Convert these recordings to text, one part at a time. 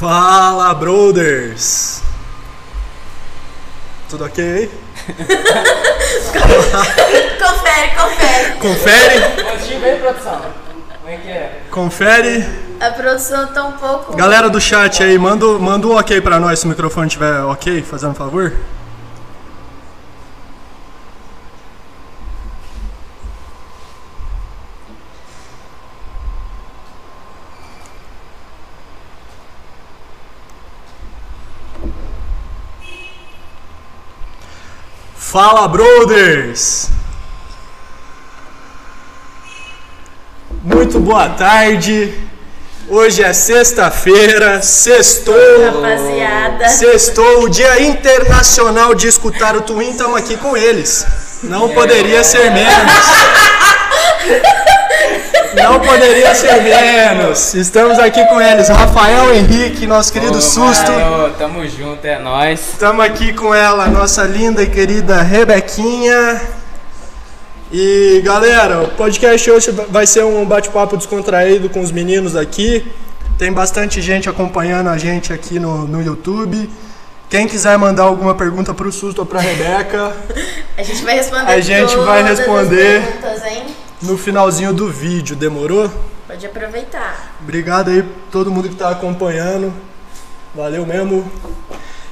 Fala, brothers! Tudo ok aí? confere, confere. Confere? É que é? Confere. A produção tá um pouco. Galera do chat aí, manda, manda um ok pra nós se o microfone estiver ok, fazendo um favor. Fala, brothers! Muito boa tarde. Hoje é sexta-feira, sextou. Rapaziada. Sextou, o Dia Internacional de Escutar o Twin, estamos aqui com eles. Não poderia ser menos. Não poderia ser menos. Estamos aqui com eles, Rafael Henrique, nosso querido Ô, Susto. mano, tamo junto, é nóis. Estamos aqui com ela, nossa linda e querida Rebequinha. E galera, o podcast hoje vai ser um bate-papo descontraído com os meninos aqui. Tem bastante gente acompanhando a gente aqui no, no YouTube. Quem quiser mandar alguma pergunta pro Susto ou pra Rebeca, A gente vai responder A gente vai todas as responder. perguntas, hein? No finalzinho do vídeo, demorou? Pode aproveitar. Obrigado aí todo mundo que tá acompanhando. Valeu mesmo.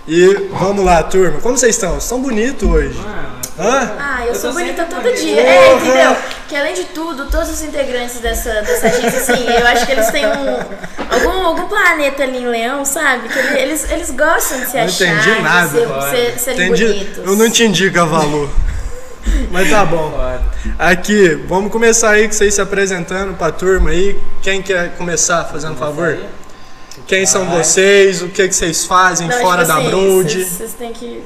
E vamos lá, turma. Como vocês estão? Vocês estão bonitos hoje. Mano, Hã? Ah, eu, Eu sou bonita todo bonita. dia. É, entendeu? Que além de tudo, todos os integrantes dessa, dessa agência, assim, eu acho que eles têm um. Algum, algum planeta ali em Leão, sabe? Que ele- eles, eles gostam de se Não achar, entendi nada. de ser, ser, serem Entendi. bonitos. Eu não entendi, Cavalo. Mas tá bom. Aqui, vamos começar aí com vocês se apresentando pra turma aí. Quem quer começar, fazendo favor? Quem são vocês? O que, que vocês fazem Não, fora tipo da assim, Broad? Vocês têm que.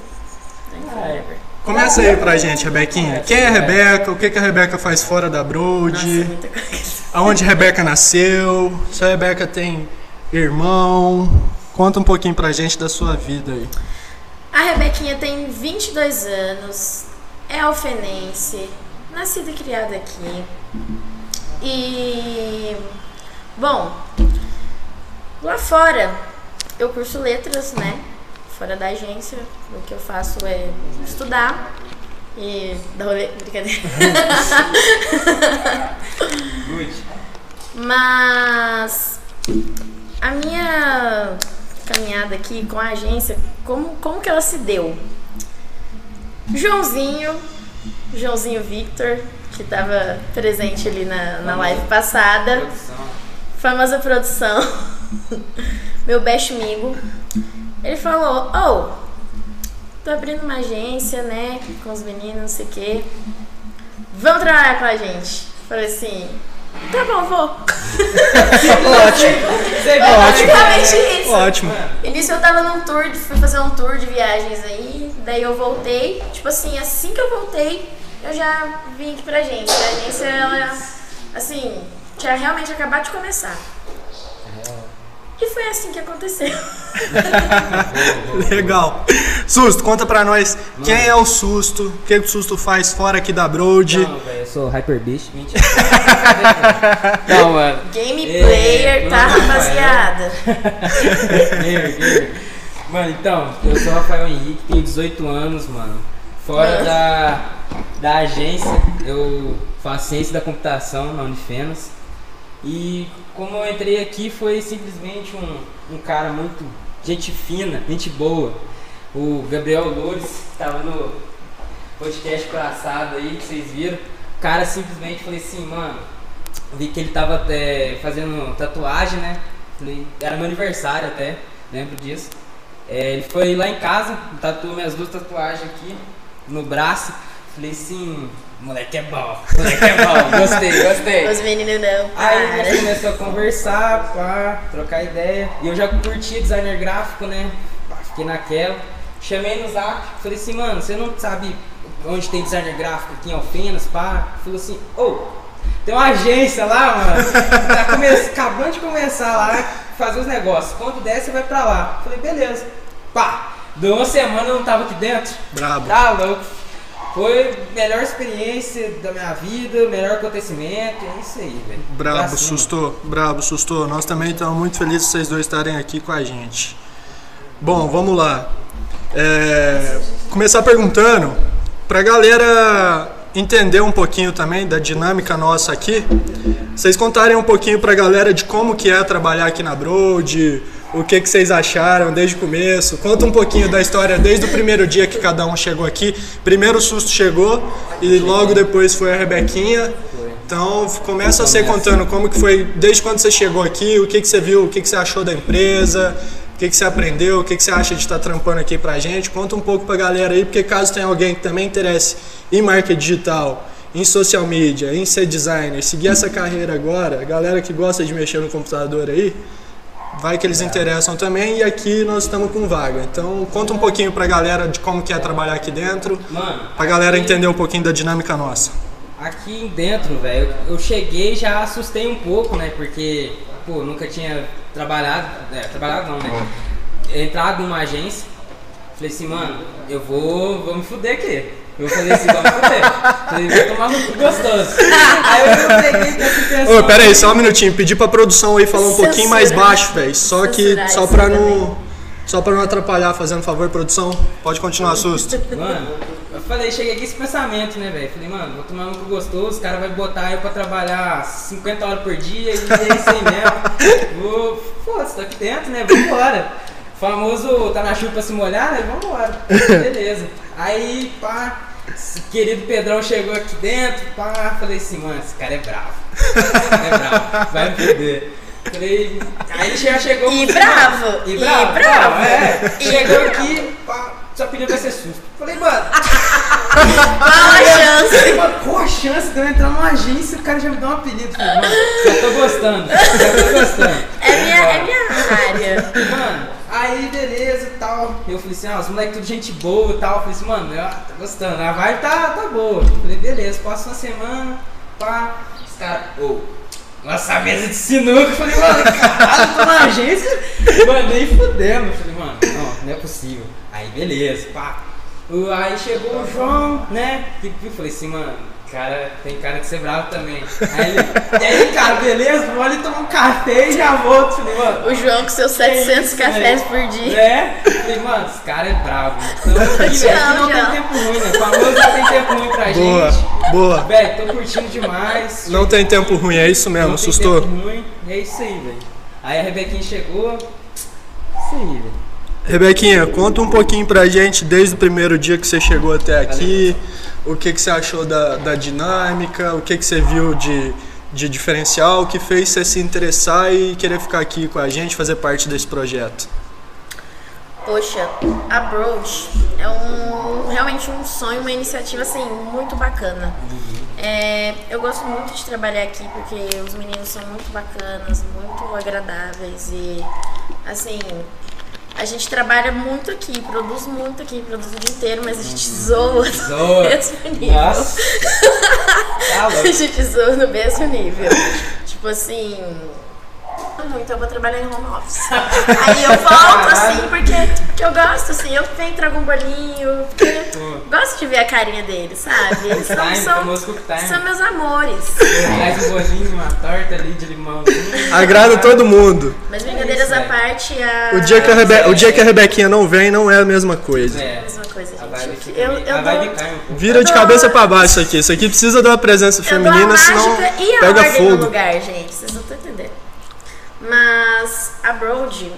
Começa aí pra gente, Rebequinha. Quem é a Rebeca? O que, que a Rebeca faz fora da Broad? Coisa. Aonde a Rebeca nasceu? Se a Rebeca tem irmão? Conta um pouquinho pra gente da sua vida aí. A Rebequinha tem 22 anos, é alfenense, nascida e criada aqui. E. Bom, lá fora eu curso letras, né? Fora da agência, o que eu faço é estudar e dar rolê. Brincadeira. Mas a minha caminhada aqui com a agência, como, como que ela se deu? Joãozinho, Joãozinho Victor, que estava presente ali na, na live passada, Produção. famosa produção, meu best amigo, ele falou, oh, tô abrindo uma agência, né, com os meninos, não sei o quê, vamos trabalhar com a gente. Falei assim, tá bom, vou. Ótimo, Você Basicamente isso. ótimo. Início eu tava num tour, fui fazer um tour de viagens aí, daí eu voltei, tipo assim, assim que eu voltei, eu já vim aqui pra agência. A agência, ela, assim, tinha realmente acabado de começar. E foi assim que aconteceu. Legal. Susto, conta pra nós quem é o Susto, o que o Susto faz fora aqui da Broad. Não, velho, eu sou Hyper Beast. Mentira. Não, mano. Game É, player, tá, não, rapaziada? Gamer, gamer. Mano, então, eu sou o Rafael Henrique, tenho 18 anos, mano. Fora Mano. da, da agência, eu faço ciência da computação na Unifenas. E como eu entrei aqui, foi simplesmente um, um cara muito gente fina, gente boa. O Gabriel Loures, que tava no podcast passado aí, que vocês viram. O cara simplesmente falei assim, mano, vi que ele tava é, fazendo tatuagem, né? Era meu aniversário até, lembro disso. É, ele foi lá em casa, tatuou minhas duas tatuagens aqui no braço. Falei assim, moleque é bom, moleque é bom, gostei, gostei. Os meninos não, Aí a gente para. começou a conversar, pá, trocar ideia. E eu já curtia designer gráfico, né? Pá, fiquei naquela. Chamei no zap, falei assim, mano, você não sabe onde tem designer gráfico aqui em Alfenas, pá? Falou assim, ô, tem uma agência lá, mano. Tá come... acabando de começar lá, fazer os negócios. Quando der, você vai pra lá. Falei, beleza. Pá, deu uma semana eu não tava aqui dentro. Brabo. Tá louco. Foi a melhor experiência da minha vida, melhor acontecimento, é isso aí, velho. Brabo, cima. sustou, brabo, sustou. Nós também estamos muito felizes vocês dois estarem aqui com a gente. Bom, vamos lá. É, começar perguntando pra galera entender um pouquinho também da dinâmica nossa aqui. Vocês contarem um pouquinho pra galera de como que é trabalhar aqui na Broad, o que que vocês acharam desde o começo. Conta um pouquinho da história desde o primeiro dia que cada um chegou aqui. Primeiro o susto chegou e logo depois foi a Rebequinha. Então começa você contando como que foi desde quando você chegou aqui, o que que você viu, o que que você achou da empresa, o que que você aprendeu, o que que você acha de estar trampando aqui pra gente. Conta um pouco pra galera aí, porque caso tenha alguém que também interesse em marketing digital, em social media, em ser designer, seguir essa carreira agora, a galera que gosta de mexer no computador aí, vai que eles interessam também e aqui nós estamos com vaga. Então conta um pouquinho pra galera de como que é trabalhar aqui dentro, Mano, pra galera aqui- entender um pouquinho da dinâmica nossa. Aqui dentro, velho, eu cheguei e já assustei um pouco, né? Porque, pô, nunca tinha trabalhado, é, trabalhado não, né? Entrado numa agência. Falei assim, mano, eu vou, vou me fuder aqui. Eu falei assim, vou me fuder. Falei, vou tomar no cu gostoso. Aí eu peguei com essa intenção. Ô, pera aí, só um minutinho. Pedi pra produção aí falar um Censura. pouquinho mais baixo, velho. Só que, Censurar só pra também. não... Só pra não atrapalhar, fazendo favor, produção. Pode continuar, susto. Mano, eu falei, cheguei com esse pensamento, né, velho? Falei, mano, vou tomar um cu gostoso, os caras vão botar eu pra trabalhar 50 horas por dia e é isso aí mesmo. Vou, foda-se, tô aqui dentro, né? Vambora. Famoso tá na chuva pra se molhar, né? Vambora. Beleza. Aí, pá, esse querido Pedrão chegou aqui dentro, pá, falei assim, mano, esse cara é bravo. Esse cara é bravo, vai me perder. Falei, aí ele já chegou E bravo, E e bravo, bravo. é. E Chegou bravo. aqui, pá, só pediu pra ser susto. Falei, mano, Qual a chance? Falei, mano, qual a chance de eu entrar numa agência e o cara já me dá um apelido? Falei, mano, já tô gostando, já tô gostando. É minha, é minha área. Mano, aí beleza e tal. Eu falei assim, ah, os moleques tudo gente boa e tal. Eu falei assim, mano, eu tô gostando, a vibe tá, tá boa. Falei, beleza, passa uma semana, pá, os caras, ô, nossa mesa de sinuca. Eu falei, mano, caralho, tô na agência, mano, nem fudendo. Eu falei, mano, não, não é possível. Aí beleza, pá. Aí chegou o João, né? E eu falei assim, mano, cara, tem cara de ser bravo também. Aí ele, e aí, cara, beleza? Vou ali tomar um café e já volto. Falei, mano, O João com seus 700 cafés por dia. é, falei, mano, esse cara é bravo. Então, aqui, aqui não tem tempo ruim, né? O famoso não tem tempo ruim pra Boa, gente. boa. Velho, tô curtindo demais. Não tem tempo ruim, é isso mesmo, Não tem sustou. tempo ruim. É isso aí, velho. Aí a Rebequinha chegou. Isso aí, velho. Rebequinha, conta um pouquinho pra gente desde o primeiro dia que você chegou até aqui, o que, que você achou da, da dinâmica, o que, que você viu de, de diferencial, o que fez você se interessar e querer ficar aqui com a gente, fazer parte desse projeto. Poxa, a Broad é um realmente um sonho, uma iniciativa assim muito bacana. É, eu gosto muito de trabalhar aqui porque os meninos são muito bacanas, muito agradáveis e assim a gente trabalha muito aqui, produz muito aqui, produz o dia inteiro, mas a gente zoa no Zoa. mesmo nível. Nossa. Tá A gente zoa no mesmo nível. tipo assim. Muito, eu vou trabalhar em home office. Aí eu volto assim, porque, porque eu gosto, assim, eu venho trago um bolinho, porque gosto de ver a carinha deles, sabe? Eles são, Time, são, meus amores. Traz um bolinho, uma torta ali de limãozinho. Agrada todo mundo. Mas brincadeiras isso, à parte, a. O dia, que a Rebe- o dia que a Rebequinha não vem não é a mesma coisa. É. a mesma coisa, A vibe gente. Eu, eu a vibe dou, cai um pouco. Vira de cabeça pra baixo isso aqui. Isso aqui precisa de uma presença eu dou a feminina, senão e pega ordem no fogo. lugar, gente. Vocês não estão entendendo. Mas a Broad,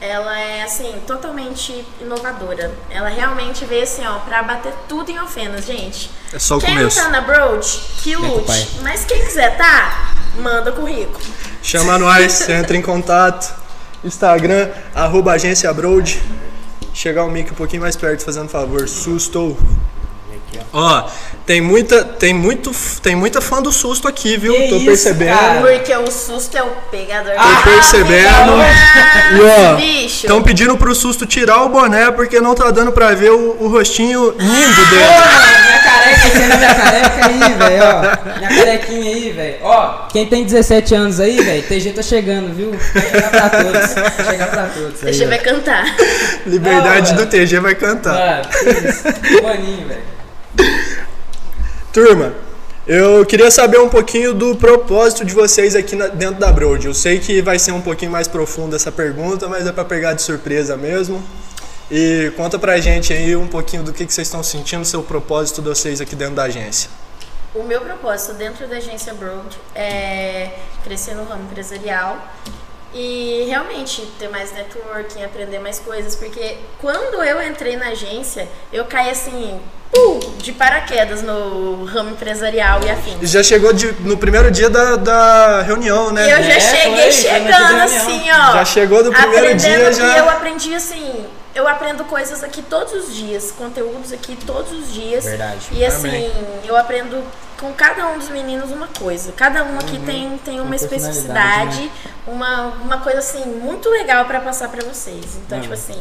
ela é assim, totalmente inovadora. Ela realmente veio assim, ó, pra bater tudo em ofenas, gente. É só o quem começo. não tá na Broad, que lute. Mas quem quiser tá, manda currículo. Chama nós, entra em contato. Instagram, arroba agência Broad. Chegar o mic um pouquinho mais perto, fazendo favor. Susto. Ó, tem muita, tem muito, tem muita fã do susto aqui, viu? Que Tô isso, percebendo. cara? Porque o susto é o pegador. Tô percebendo. Ah, E ó, bicho. estão pedindo pro susto tirar o boné porque não tá dando pra ver o, o rostinho lindo dele. Porra, minha careca, você não é minha careca aí, velho, ó. Minha carequinha aí, velho. Ó, quem tem 17 anos aí, velho, TG tá chegando, viu? Vai chegar pra todos. Vai chegar pra todos. aí, eu ó. ver cantar. Liberdade Não, do TG vai cantar. Mano, que isso. Maninho, velho. Turma, eu queria saber um pouquinho do propósito de vocês aqui na- dentro da Broad. Eu sei que vai ser um pouquinho mais profunda essa pergunta, mas é para pegar de surpresa mesmo. E conta pra gente aí um pouquinho do que, que vocês estão sentindo, seu propósito de vocês aqui dentro da agência. O meu propósito dentro da agência Broad é crescer no ramo empresarial e realmente ter mais networking, aprender mais coisas, porque quando eu entrei na agência, eu caí assim, pum, de paraquedas no ramo empresarial e E afins. já chegou de- no primeiro dia da, da reunião, né? E eu já É, cheguei foi, chegando assim, ó. Já chegou no primeiro dia, E já- eu aprendi assim, eu aprendo coisas aqui todos os dias, conteúdos aqui todos os dias. Verdade. E assim, Amém. eu aprendo com cada um dos meninos uma coisa. Cada um aqui tem, tem uma Uma especificidade, personalidade, uma, uma coisa assim muito legal pra passar pra vocês. Então, Hum. tipo assim,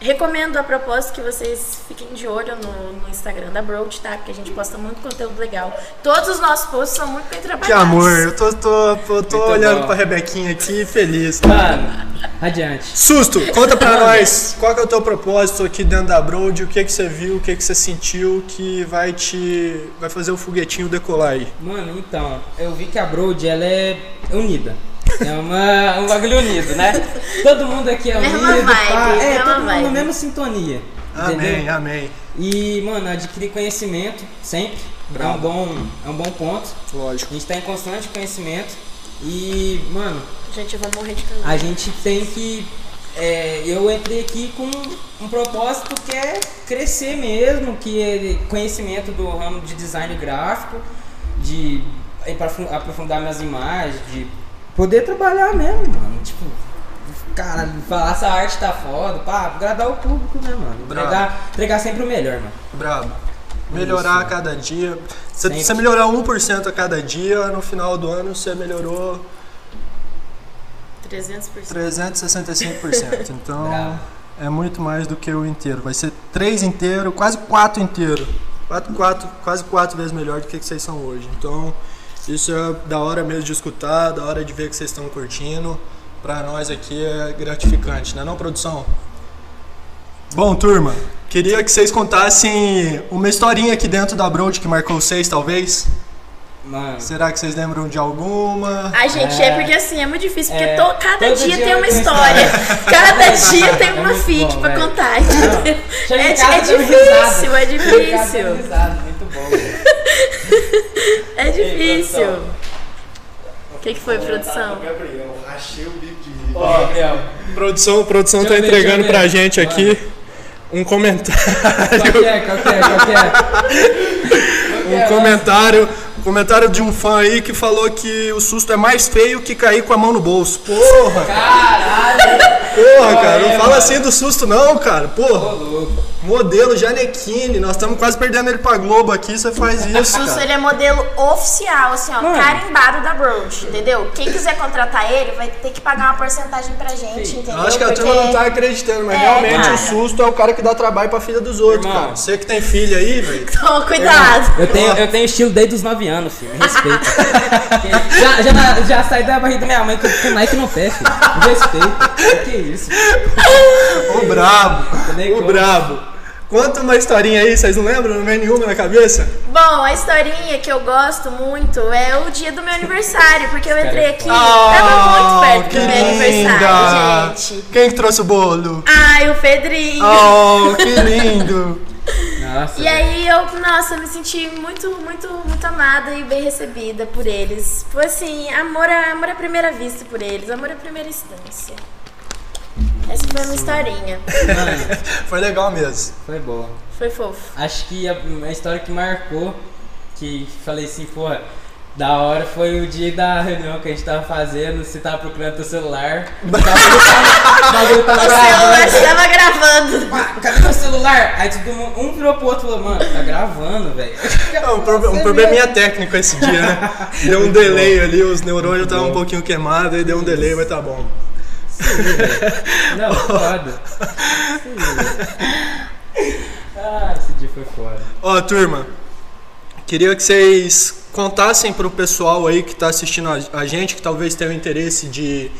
recomendo a propósito que vocês fiquem de olho no, no Instagram da Broad, tá? Porque a gente posta muito conteúdo legal. Todos os nossos posts são muito bem trabalhados. Que amor, eu tô, tô, tô, tô Muito olhando bom. pra Rebequinha aqui feliz. Mano, adiante. Susto, conta pra nós qual que é o teu propósito aqui dentro da Broad, o que que você viu, o que que você sentiu que vai te vai fazer o foguetinho decolar aí. Mano, então, eu vi que a Broad, ela é unida. É uma, um bagulho unido, né? Todo mundo aqui é Mesma unido, vibe, pá. É, mesma todo mundo na mesma sintonia. Amém, Entendeu? amém. E, mano, adquirir conhecimento sempre é um, bom, é um bom ponto. Lógico. A gente tá em constante conhecimento. E, mano, Gente, eu vou morrer de calor. a gente tem que. é, eu entrei aqui com um propósito que é crescer mesmo, que é conhecimento do ramo de design gráfico, de aprofu- aprofundar minhas imagens, de poder trabalhar mesmo, mano. Tipo, cara, falar essa arte tá foda, pá, agradar o público, né, mano? Entregar, entregar sempre o melhor, mano. Brabo. Melhorar Isso. a cada dia. Se Sempre. você melhorar 1% a cada dia, no final do ano você melhorou 300%. 365%. Então Bravo. é muito mais do que o inteiro. Vai ser 3 inteiro, quase 4 inteiro. 4, 4, quase 4 vezes melhor do que que vocês são hoje. Então isso é da hora mesmo de escutar, da hora de ver que vocês estão curtindo. Pra nós aqui é gratificante, né não, produção? Bom, turma, queria que vocês contassem uma historinha aqui dentro da Broad que marcou vocês, talvez. Mano. Será que vocês lembram de alguma? Ai, gente, é, É. porque assim, é muito difícil, porque É, to- cada todo dia dia tem uma uma história. Cada dia tem É uma muito fic bom, pra velho. contar, É, é difícil, é em casa difícil. dando risada, Muito bom, velho. É difícil. O que, que foi, produção? Gabriel, rachei o bico de rir. Ó, Gabriel, Produção, produção tá entregando pra gente aqui um comentário. qual que é, qual que é, qual que é? Um comentário, um comentário de um fã aí que falou que o susto é mais feio que cair com a mão no bolso. Porra, Caralho! porra, cara, não fala assim do susto não, cara. Ô, Porra, louco. Modelo Janequine, nós estamos quase perdendo ele pra Globo aqui, você faz O isso, Susso, cara. ele é modelo oficial, assim, ó, Mano. carimbado da Broad, entendeu? Quem quiser contratar ele vai ter que pagar uma porcentagem pra gente, Sim. entendeu? Eu acho que a Porque- turma não tá acreditando, mas É, realmente cara. o susto é o cara que dá trabalho pra filha dos outros, Irmão. cara. Você que tem filha aí, velho. Toma cuidado. Eu tenho, eu tenho estilo desde os 9 anos, filho. Me respeita. já, já, já saí da barriga da minha mãe com, Nike no pé, filho. Me respeita. Que isso? Ô brabo, ô como. brabo. Conta uma historinha aí, vocês não lembram? Não vem nenhuma na cabeça? Bom, a historinha que eu gosto muito é o dia do meu aniversário, porque eu entrei aqui, Ah, tava muito perto que do meu linda! aniversário, gente. Quem que trouxe o bolo? Ai, o Pedrinho. Oh, que lindo! Nossa. E aí eu, nossa, me senti muito, muito, muito amada e bem recebida por eles. Foi assim, amor, a- amor à primeira vista por eles, amor à primeira instância. Essa foi a minha historinha. Mano, Foi legal mesmo. foi boa. Foi fofo. Acho que a, a história que marcou, que falei assim, porra, da hora foi o dia da reunião que a gente tava fazendo, você tava procurando teu celular. Tava, bagulho tava O celular gravando. estava gravando. Cadê meu celular? Aí todo mundo, um virou pro outro e falou, mano, tá gravando, velho. Um, proble- um probleminha técnico esse dia, né? Deu um delay ali, os neurônios estavam um pouquinho queimados, aí deu um delay, mas tá bom. Não, foda. Ah, esse dia foi foda. Ó, turma, queria que vocês contassem pro pessoal aí que tá assistindo a, gente, que talvez tenha o interesse de,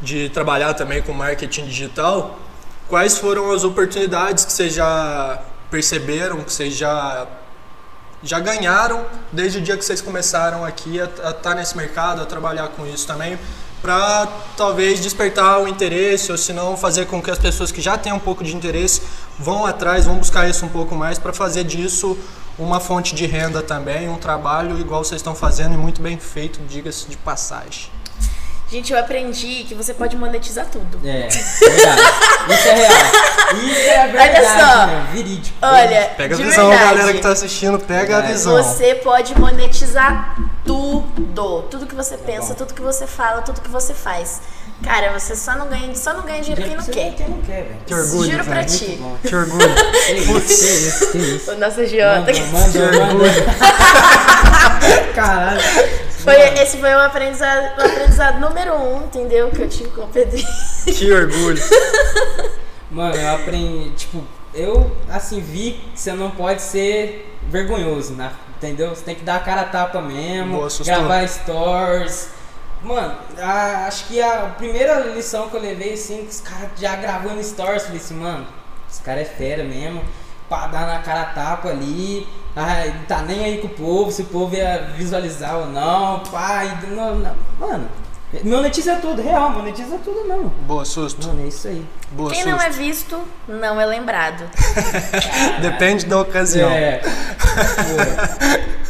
de trabalhar também com marketing digital, quais foram as oportunidades que vocês já perceberam, que vocês já já ganharam desde o dia que vocês começaram aqui a estar nesse mercado, a trabalhar com isso também, para talvez despertar o interesse ou se não fazer com que as pessoas que já têm um pouco de interesse vão atrás, vão buscar isso um pouco mais para fazer disso uma fonte de renda também, um trabalho igual vocês estão fazendo e muito bem feito, diga-se de passagem. Gente, eu aprendi que você pode monetizar tudo. É, verdade. Isso é real. Isso é verdade, Olha só. né? Verídico. Olha, Pega a visão, verdade, galera que tá assistindo, pega a É. visão. Você pode monetizar tudo. Tudo que você pensa, bom. tudo que você fala, tudo que você faz. Cara, você só não ganha, só não ganha dinheiro quem não quer. Quem não quer, velho. Que orgulho, Juro pra ti. Que orgulho. Isso, que isso, que isso. O nosso agiota. Manda, manda, manda. Caralho. Foi, esse foi o aprendizado, o aprendizado número um, entendeu? Que eu tive com o Pedrinho. que orgulho. Mano, eu aprendi, tipo, eu assim vi que você não pode ser vergonhoso, né? Entendeu? Você tem que dar a cara a tapa mesmo, Boa, gravar stories. Mano, a- acho que a primeira lição que eu levei, assim, que os caras já gravando stories, falei assim, mano, esse cara é fera mesmo, pra dar na cara a tapa ali, ai, não tá nem aí com o povo, se o povo ia visualizar ou não, pai, não, não. mano, monetiza tudo, real, monetiza tudo não. Boa, susto. Mano, é isso aí. Boa, Quem susto. não é visto, não é lembrado. Depende da ocasião. É.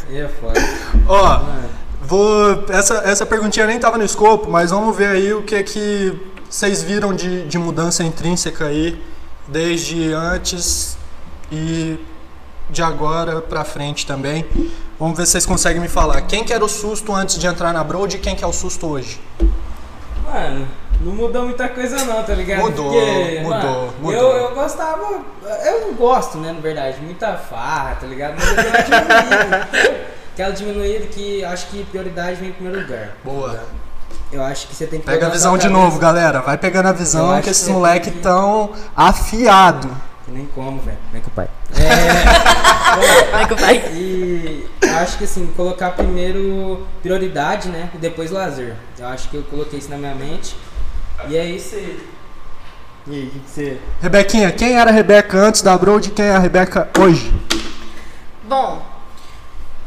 Pô, é foda. Ó, Mano, vou. Essa, essa perguntinha nem tava no escopo, mas vamos ver aí o que é que vocês viram de, de mudança intrínseca aí, desde antes e de agora pra frente também. Vamos ver se vocês conseguem me falar. Quem que era o susto antes de entrar na Broad e quem que é o susto hoje? mano, não mudou muita coisa não, tá ligado? Mudou, mudou, mano, mudou. Eu, eu gostava, eu gosto, né, na verdade, muita farra, tá ligado? Mas eu diminuída. Aquela diminuída que acho que prioridade vem em primeiro lugar. Boa. Eu acho que você tem que Pega a visão de novo, galera. Vai pegando a visão que esses que- moleque tão afiado. Nem como, velho. Vem com o pai. É. Vai que vai. E eu acho que assim, colocar primeiro prioridade, né? E depois lazer. Eu acho que eu coloquei isso na minha mente. E é isso aí. E aí, o que, que você. Rebequinha, quem era a Rebeca antes da Broad e quem é a Rebeca hoje? Bom,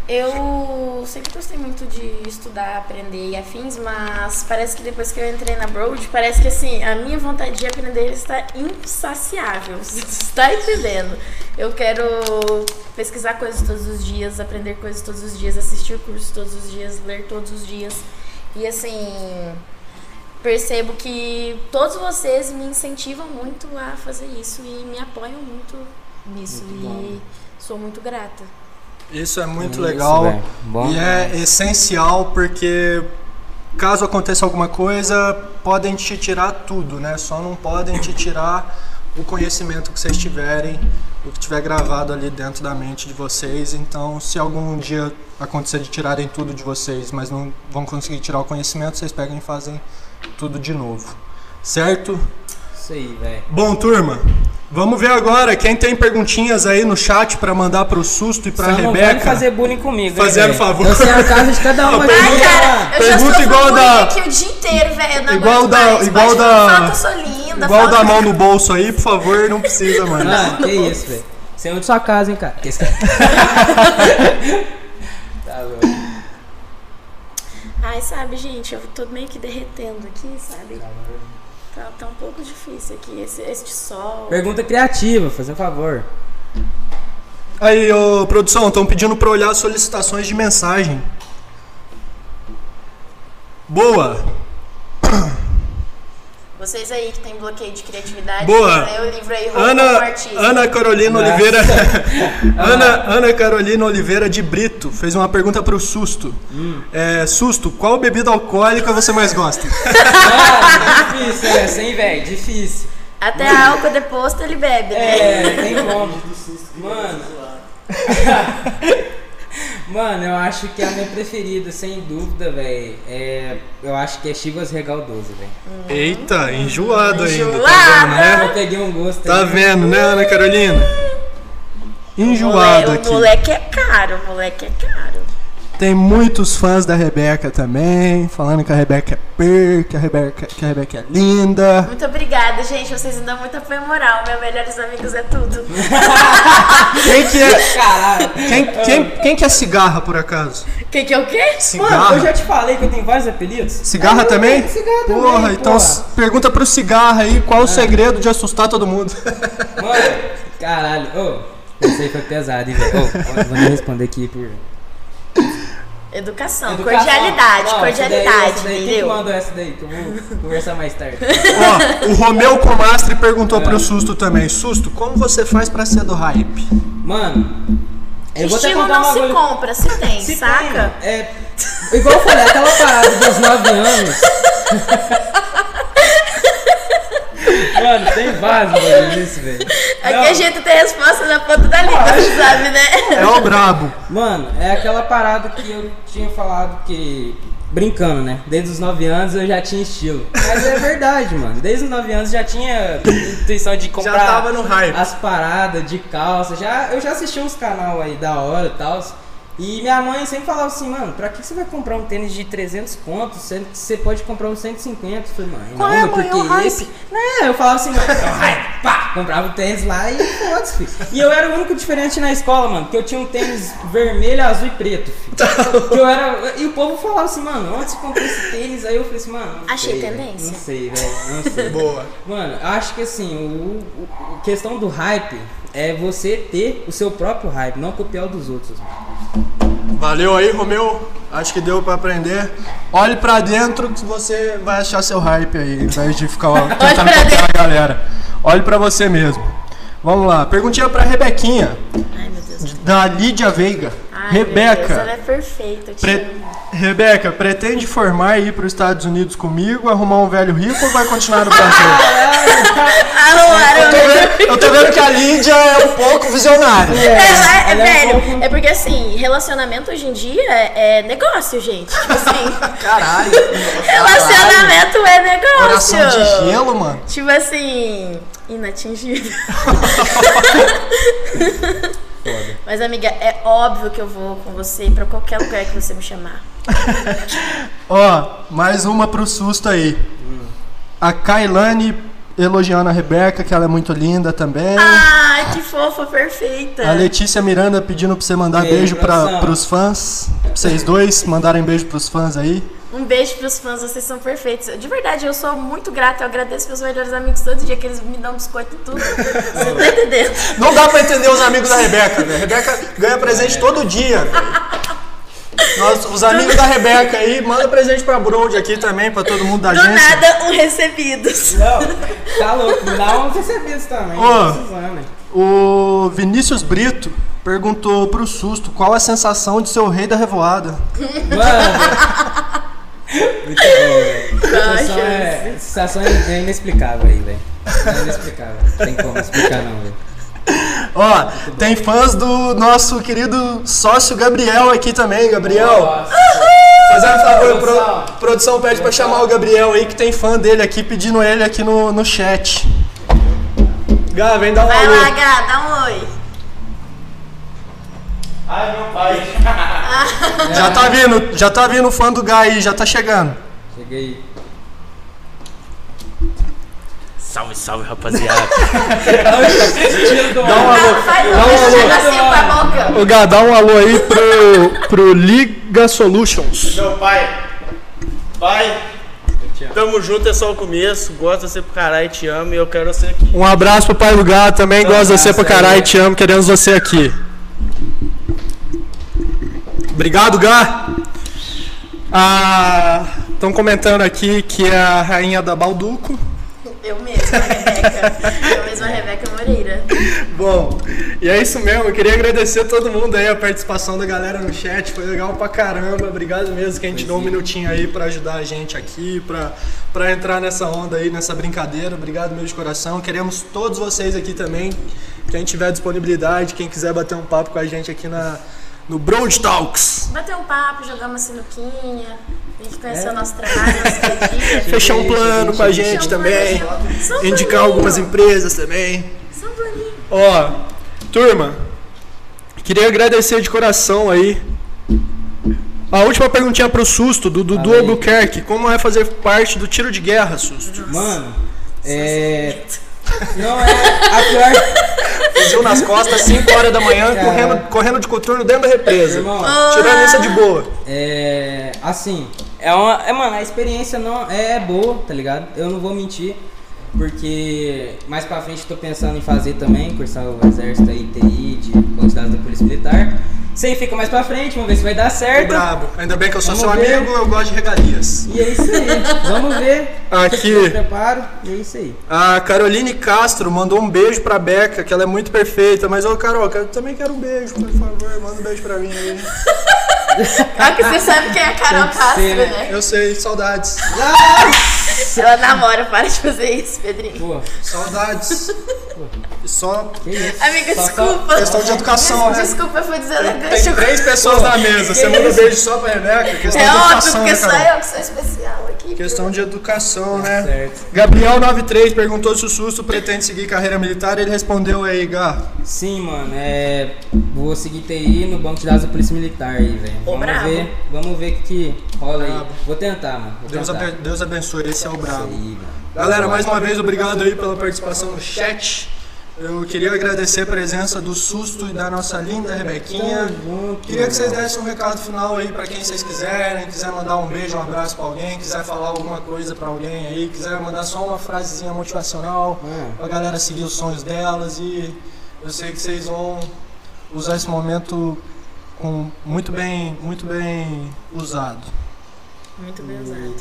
eu sempre gostei muito de estudar, aprender e afins, mas parece que depois que eu entrei na Broad, parece que assim, a minha vontade de aprender está insaciável. Você está entendendo? Eu quero pesquisar coisas todos os dias, aprender coisas todos os dias, assistir cursos todos os dias, ler todos os dias. E assim, percebo que todos vocês me incentivam muito a fazer isso e me apoiam muito nisso. Muito e sou muito grata. Isso é muito Isso, legal. Bom e é essencial porque caso aconteça alguma coisa, podem te tirar tudo, né? Só não podem te tirar o conhecimento que vocês tiverem, o que tiver gravado ali dentro da mente de vocês. Então, se algum dia acontecer de tirarem tudo de vocês, mas não vão conseguir tirar o conhecimento, vocês pegam e fazem tudo de novo. Certo? Isso aí, velho. Bom, turma, vamos ver agora quem tem perguntinhas aí no chat pra mandar pro Susto e não Rebeca. vale fazer bullying comigo. hein, Fazendo velho? favor. Eu sei a casa de cada um. Não, aqui, pergunta-. Cara, eu Pergunta já sou igual da- aqui o dia inteiro, velho. Eu não Igual da- mais. igual da- eu sou linda. Igual da mão no bolso aí, por favor, não precisa, mano. Ah, que isso, velho. Você é um de sua casa, hein, cara. Que esse cara- tá louco. Ai, sabe, gente, eu tô meio que derretendo aqui, sabe? Tá, tá um pouco difícil aqui, esse, este sol. Pergunta criativa, fazer um favor. Aí, ô, produção, estão pedindo pra olhar as solicitações de mensagem. Boa. Vocês aí que tem bloqueio de criatividade, Boa. o livro aí, Ana, Artista. Ana Carolina Nossa. Oliveira. Ana, Ana Carolina Oliveira de Brito fez uma pergunta pro Susto. É, Susto, qual bebida alcoólica você mais gosta? Ah, velho? Difícil. Até álcool deposto ele bebe, né? É, tem como. Mano. Mano, eu acho que a minha preferida, sem dúvida, velho, é. Eu acho que é Chivas Regal 12, velho. Eita, enjoado ainda, tá vendo, né? Eu peguei um gosto Tá aí. vendo, né, Ana Carolina? Enjoado Moleque- aqui. O moleque é caro, o moleque é caro. Tem muitos fãs da Rebeca também, falando que a Rebeca é per, que a Rebeca que a Rebeca é linda. Muito obrigada, gente. Vocês me dão muito apoio moral. Meus melhores amigos é tudo. Quem que é, Caralho. quem, quem, quem que é cigarra, por acaso? Quem que é o quê? Mano, Cigarra? eu já te falei que eu tenho vários apelidos. Cigarra É, também? Cigarra também, Porra, então porra. pergunta pro cigarra aí qual o segredo de assustar todo mundo. Mano, caralho. Ô, isso aí foi pesado, hein, velho. Ô, ó, vou nem responder aqui por... Educação, Educação. cordialidade, Não, cordialidade, essa daí, daí, Quem que entendeu? mandou essa daí? Que eu vou conversar mais tarde. Ó, o Romeu Comastre perguntou pro Susto também. Susto, como você faz pra ser do hype? Mano, eu vou Estilo não se coisa. compra, se tem, Se saca? tem, é. Igual eu falei, aquela parada dos 9 anos. Mano, tem vários bagulho nisso, velho. Aqui Não, a gente tem resposta na ponta da língua, você sabe, né? É o brabo. Mano, é aquela parada que eu tinha falado que. Brincando, né? Desde os 9 anos eu já tinha estilo. Mas é verdade, mano. Desde os 9 anos já tinha intuição de comprar Já tava no hype. as paradas de calça. Já, eu já assisti uns canal aí da hora e tal. E minha mãe sempre falava assim, mano, pra que você vai comprar um tênis de 300 contos, sendo que você pode comprar um 150? Eu falei, mãe, Qual não, é, mãe? porque É esse... Né, eu falava assim, mano, é hype, pá, comprava o tênis lá e foda-se, filho. E eu era o único diferente na escola, mano, que eu tinha um tênis vermelho, azul e preto, filho. Que eu era... E o povo falava assim, mano, onde você comprou esse tênis? Aí eu falei assim, mano, não Achei sei, tendência. Não sei, velho, não sei. Boa. Mano, acho que assim, o, o- a questão do hype é você ter o seu próprio hype, não copiar o dos outros. Mano. Valeu aí, Romeu. Acho que deu pra aprender. Olhe pra dentro que você vai achar seu hype aí, ao invés de ficar ó, tentando copiar a galera. Olhe pra você mesmo. Vamos lá. Perguntinha pra Rebequinha, Ai, meu Deus. da Lídia Veiga. Ai, meu Deus, Rebeca. ela é perfeita, Pre- amo. Rebeca, pretende formar e ir para os Estados Unidos comigo, arrumar um velho rico ou vai continuar no Brasil? Eu, tô vendo, eu tô vendo que a Lídia é um pouco visionária. É, é, Ela é um velho, pouco- é porque assim, relacionamento hoje em dia é, é negócio, gente. Tipo assim, Caralho. relacionamento é negócio. Coração de gelo, mano. Tipo assim, inatingível. Mas amiga, é óbvio que eu vou com você pra qualquer lugar que você me chamar. Ó, mais uma pro susto aí. A Kailane elogiando a Rebeca, que ela é muito linda também. Ai, que fofa, perfeita. A Letícia Miranda pedindo pra você mandar Beijo, beijo pra, produção. pros fãs. Pra vocês dois mandarem beijo pros fãs aí. Um beijo pros fãs, vocês são perfeitos. De verdade, eu sou muito grata, eu agradeço meus melhores amigos todo dia que eles me dão biscoito e tudo. Você tá entendendo? Não dá pra entender os amigos da Rebeca, velho. A Rebeca ganha presente todo dia. Nós, os amigos da Rebeca aí, manda presente pra Brond aqui também, pra todo mundo da Do agência. nada, um recebidos. Não, tá louco, me dá uns recebidos também. Hein. O Vinícius Brito perguntou pro Susto qual a sensação de ser o rei da revoada. Mano. Muito bom, velho. Sensação é, sensação é inexplicável aí, velho. É inexplicável. Não tem como explicar não, velho. Ó, tem fãs do nosso querido sócio Gabriel aqui também, Gabriel. Nossa. Fazendo um favor, Produção. pro, produção pede pra chamar o Gabriel aí, que tem fã dele aqui, pedindo ele aqui no, no chat. Gá, vem dar um Vai alô. lá, Gá, dá um oi. Ai, meu pai. Já tá vindo, já tá vindo o fã do Gá aí, já tá chegando. Cheguei. Salve, salve, rapaziada. Dá um alô. Dá um alô. negocinho com a boca. Ô Gá, dá um alô aí pro, pro Liga Solutions. Meu pai. Pai. Tamo junto, é só o começo. Gosto de você pro caralho, te amo e eu quero você aqui. Um abraço pro pai do Gá também, gosta de você pra aí. caralho, te amo, queremos você aqui. Obrigado, Gá. Estão comentando aqui que é a rainha da Balduco. Eu mesma, Rebeca. Eu mesma, Rebeca Moreira. Bom, e é isso mesmo. Eu queria agradecer a todo mundo aí, a participação da galera no chat. Foi legal pra caramba. Obrigado mesmo que a gente deu um minutinho aí pra ajudar a gente aqui, pra, pra entrar nessa onda aí, nessa brincadeira. Obrigado mesmo de coração. Queremos todos vocês aqui também. Quem tiver disponibilidade, quem quiser bater um papo com a gente aqui na, no Broad Talks. Bater um papo, jogar uma sinuquinha. A gente conhecer o nosso trabalho, nosso dia. Fechar um plano com a gente um também. um Indicar algumas empresas também. Só um planinho. Ó, turma, queria agradecer de coração aí A última perguntinha pro Susto, do Dudu. Albuquerque. Como é fazer parte do tiro de guerra, Susto? Mano, é. Não é a pior. Fuzil nas costas, 5 horas da manhã, Cara. correndo, correndo de coturno dentro da represa. Irmão, Tirando isso é de boa. é. Assim, é uma. É, mano, a experiência não é boa, tá ligado? Eu não vou mentir. Porque mais pra frente eu tô pensando em fazer também, cursar o exército aí, TI, de banco de dados da Polícia Militar. Isso aí fica mais pra frente, vamos ver se vai dar certo. Brabo. Ainda bem que eu sou Vamos seu ver. amigo, eu gosto de regalias. E é isso aí, vamos ver. Aqui. Eu preparo, e é isso aí. A Caroline Castro mandou um beijo pra Beca, que ela é muito perfeita. Mas, ô Carol, eu também quero um beijo, por favor. Manda um beijo pra mim aí. Ah, que você sabe quem é a Carol Castro, ser, né? Eu sei, saudades. Ela namora, para de fazer isso, Pedrinho. Pô, Saudades. Só. Amiga, Só- desculpa. questão de educação, né? Desculpa, eu fui deselegante. Tem três pessoas na mesa. Você manda um beijo só pra Rebeca. Questão É de óbvio, educação, porque né, só eu que sou especial aqui. Questão de educação, né? Certo. Gabriel93 perguntou se o Susto pretende seguir carreira militar. Ele respondeu aí, Gá. Sim, mano, é. Vou seguir TI no banco de dados da Polícia Militar aí, velho. Vamos brabo. ver, vamos ver o que, que rola aí. Brabo. Vou tentar, mano. Vou Deus, tentar. abe- Deus abençoe. Esse é o brabo. aí. Galera, mais uma vez, obrigado aí pela participação no chat. Eu queria agradecer a presença do Susto e da nossa linda Rebequinha. Queria que vocês dessem um recado final aí pra quem vocês quiserem, quiser mandar um beijo, um abraço pra alguém, quiser falar alguma coisa pra alguém aí, quiser mandar só uma frasezinha motivacional Mano, pra galera seguir os sonhos delas e eu sei que vocês vão usar esse momento com muito bem, muito bem usado. Muito bem usado.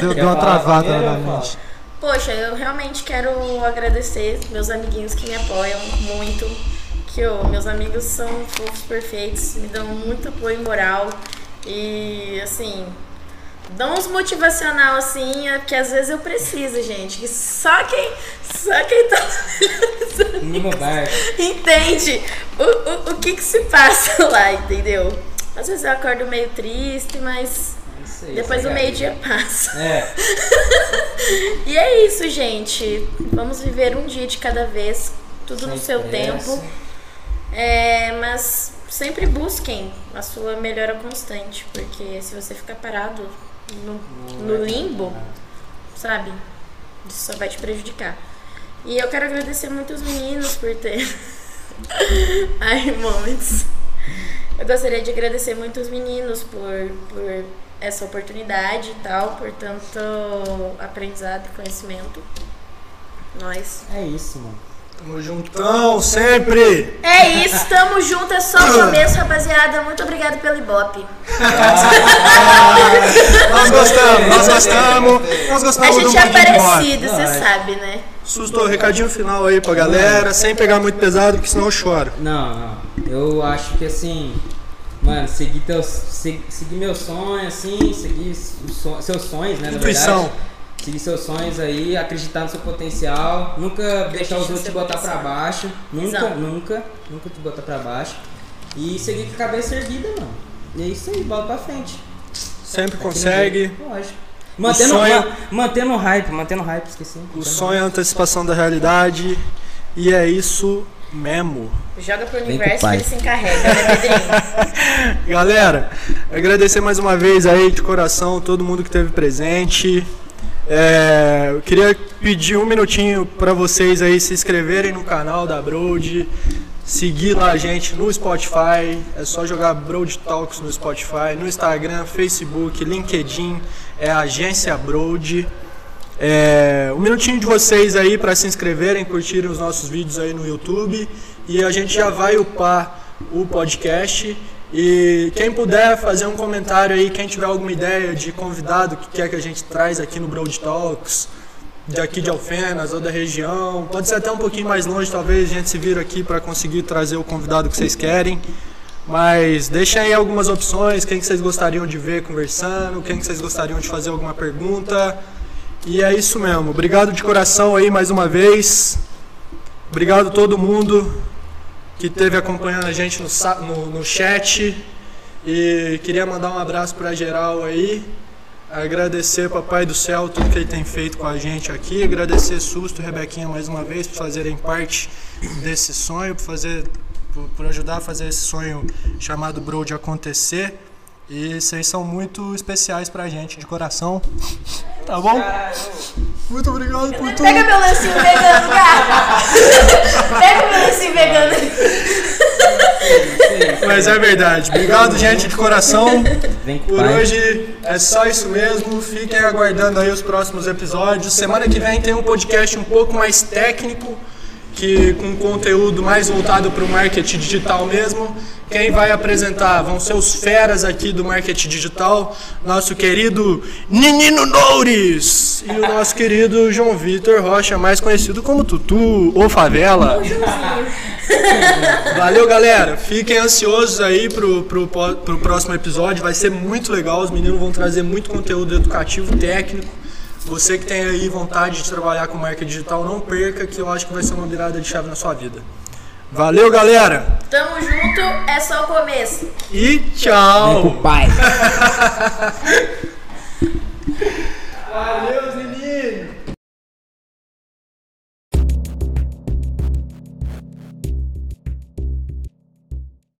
Deu, deu uma travada na mente. Poxa, eu realmente quero agradecer meus amiguinhos que me apoiam muito. Que ô, meus amigos são fofos perfeitos, me dão muito apoio moral. E assim, dão uns motivacional assim, é que às vezes eu preciso, gente. Que só quem, só quem tá entende o, o, o que que se passa lá, entendeu? Às vezes eu acordo meio triste, mas Isso aí, depois galera. meio-dia passa. É, E é isso, gente. Vamos viver um dia de cada vez, tudo no sem seu pressa. tempo. É, mas sempre busquem a sua melhora constante, porque se você ficar parado no, no limbo, sabe? Isso só vai te prejudicar. E eu quero agradecer muito os meninos por ter. Ai, momentos. Eu gostaria de agradecer muito os meninos por, por essa oportunidade e tal, por tanto aprendizado e conhecimento. Nós. É isso, mano. Tamo juntão, sempre! É isso, tamo junto, é só o começo, rapaziada. Muito obrigada pelo Ibope. Nós gostamos, nós gostamos, nós A gostamos do gente é parecido, você sabe, né? Susto, recadinho final aí pra galera, sem pegar muito pesado, porque senão eu choro. Não, não. Eu acho que assim, mano, seguir teus. se- seguir meus sonhos, assim, seguir os son- seus sonhos, né? na Intuição. verdade. Seguir seus sonhos aí, acreditar no seu potencial, nunca deixar os outros te botar pra potencial. baixo. Nunca, Visão. nunca, nunca te botar pra baixo. E seguir com a cabeça erguida, mano. E é isso aí, bola pra frente. Sempre consegue. Lógico. Mantendo, sonho- ma- mantendo hype, mantendo hype, esqueci. O sonho é a antecipação da realidade. E é isso mesmo. Joga pro universo que ele se encarrega, né? Galera, agradecer mais uma vez aí de coração todo mundo que esteve presente. É, eu queria pedir um minutinho para vocês aí se inscreverem no canal da Broad, seguir lá a gente no Spotify, é só jogar Broad Talks no Spotify, no Instagram, Facebook, LinkedIn, é a agência Broad. É, um minutinho de vocês aí para se inscreverem, curtirem os nossos vídeos aí no YouTube e a gente já vai upar o podcast. E quem puder fazer um comentário aí, quem tiver alguma ideia de convidado que quer que a gente traz aqui no Broad Talks, de aqui de Alfenas ou da região, pode ser até um pouquinho mais longe, talvez a gente se vira aqui para conseguir trazer o convidado que vocês querem. Mas deixem aí algumas opções, quem que vocês gostariam de ver conversando, quem que vocês gostariam de fazer alguma pergunta. E é isso mesmo. Obrigado de coração aí mais uma vez. Obrigado todo mundo que esteve acompanhando a gente no, no, no chat. E queria mandar um abraço para geral aí. Agradecer Papai do Céu tudo que ele tem feito com a gente aqui. Agradecer Susto e Rebequinha mais uma vez por fazerem parte desse sonho, por fazer por, por ajudar a fazer esse sonho chamado Broad acontecer. E vocês são muito especiais pra gente, de coração. Tá bom? Muito obrigado por tudo. Pega meu lancinho vegano, cara. Pega meu lancinho vegano. Mas é verdade. Obrigado, gente, de coração. Vem com Por hoje é só isso mesmo. Fiquem aguardando aí os próximos episódios. Semana que vem tem um podcast um pouco mais técnico, que com conteúdo mais voltado para o marketing digital mesmo. Quem vai apresentar vão ser os feras aqui do marketing digital, nosso querido Ninino Noures e o nosso querido João Vitor Rocha, mais conhecido como Tutu ou Favela. Valeu, galera. Fiquem ansiosos aí pro, pro, pro próximo episódio. Vai ser muito legal. Os meninos vão trazer muito conteúdo educativo, técnico. Você que tem aí vontade de trabalhar com marca digital, não perca, que eu acho que vai ser uma virada de chave na sua vida. Valeu, galera. Tamo junto, é só o começo. E Vem com tchau. o pai. Valeu, meninos.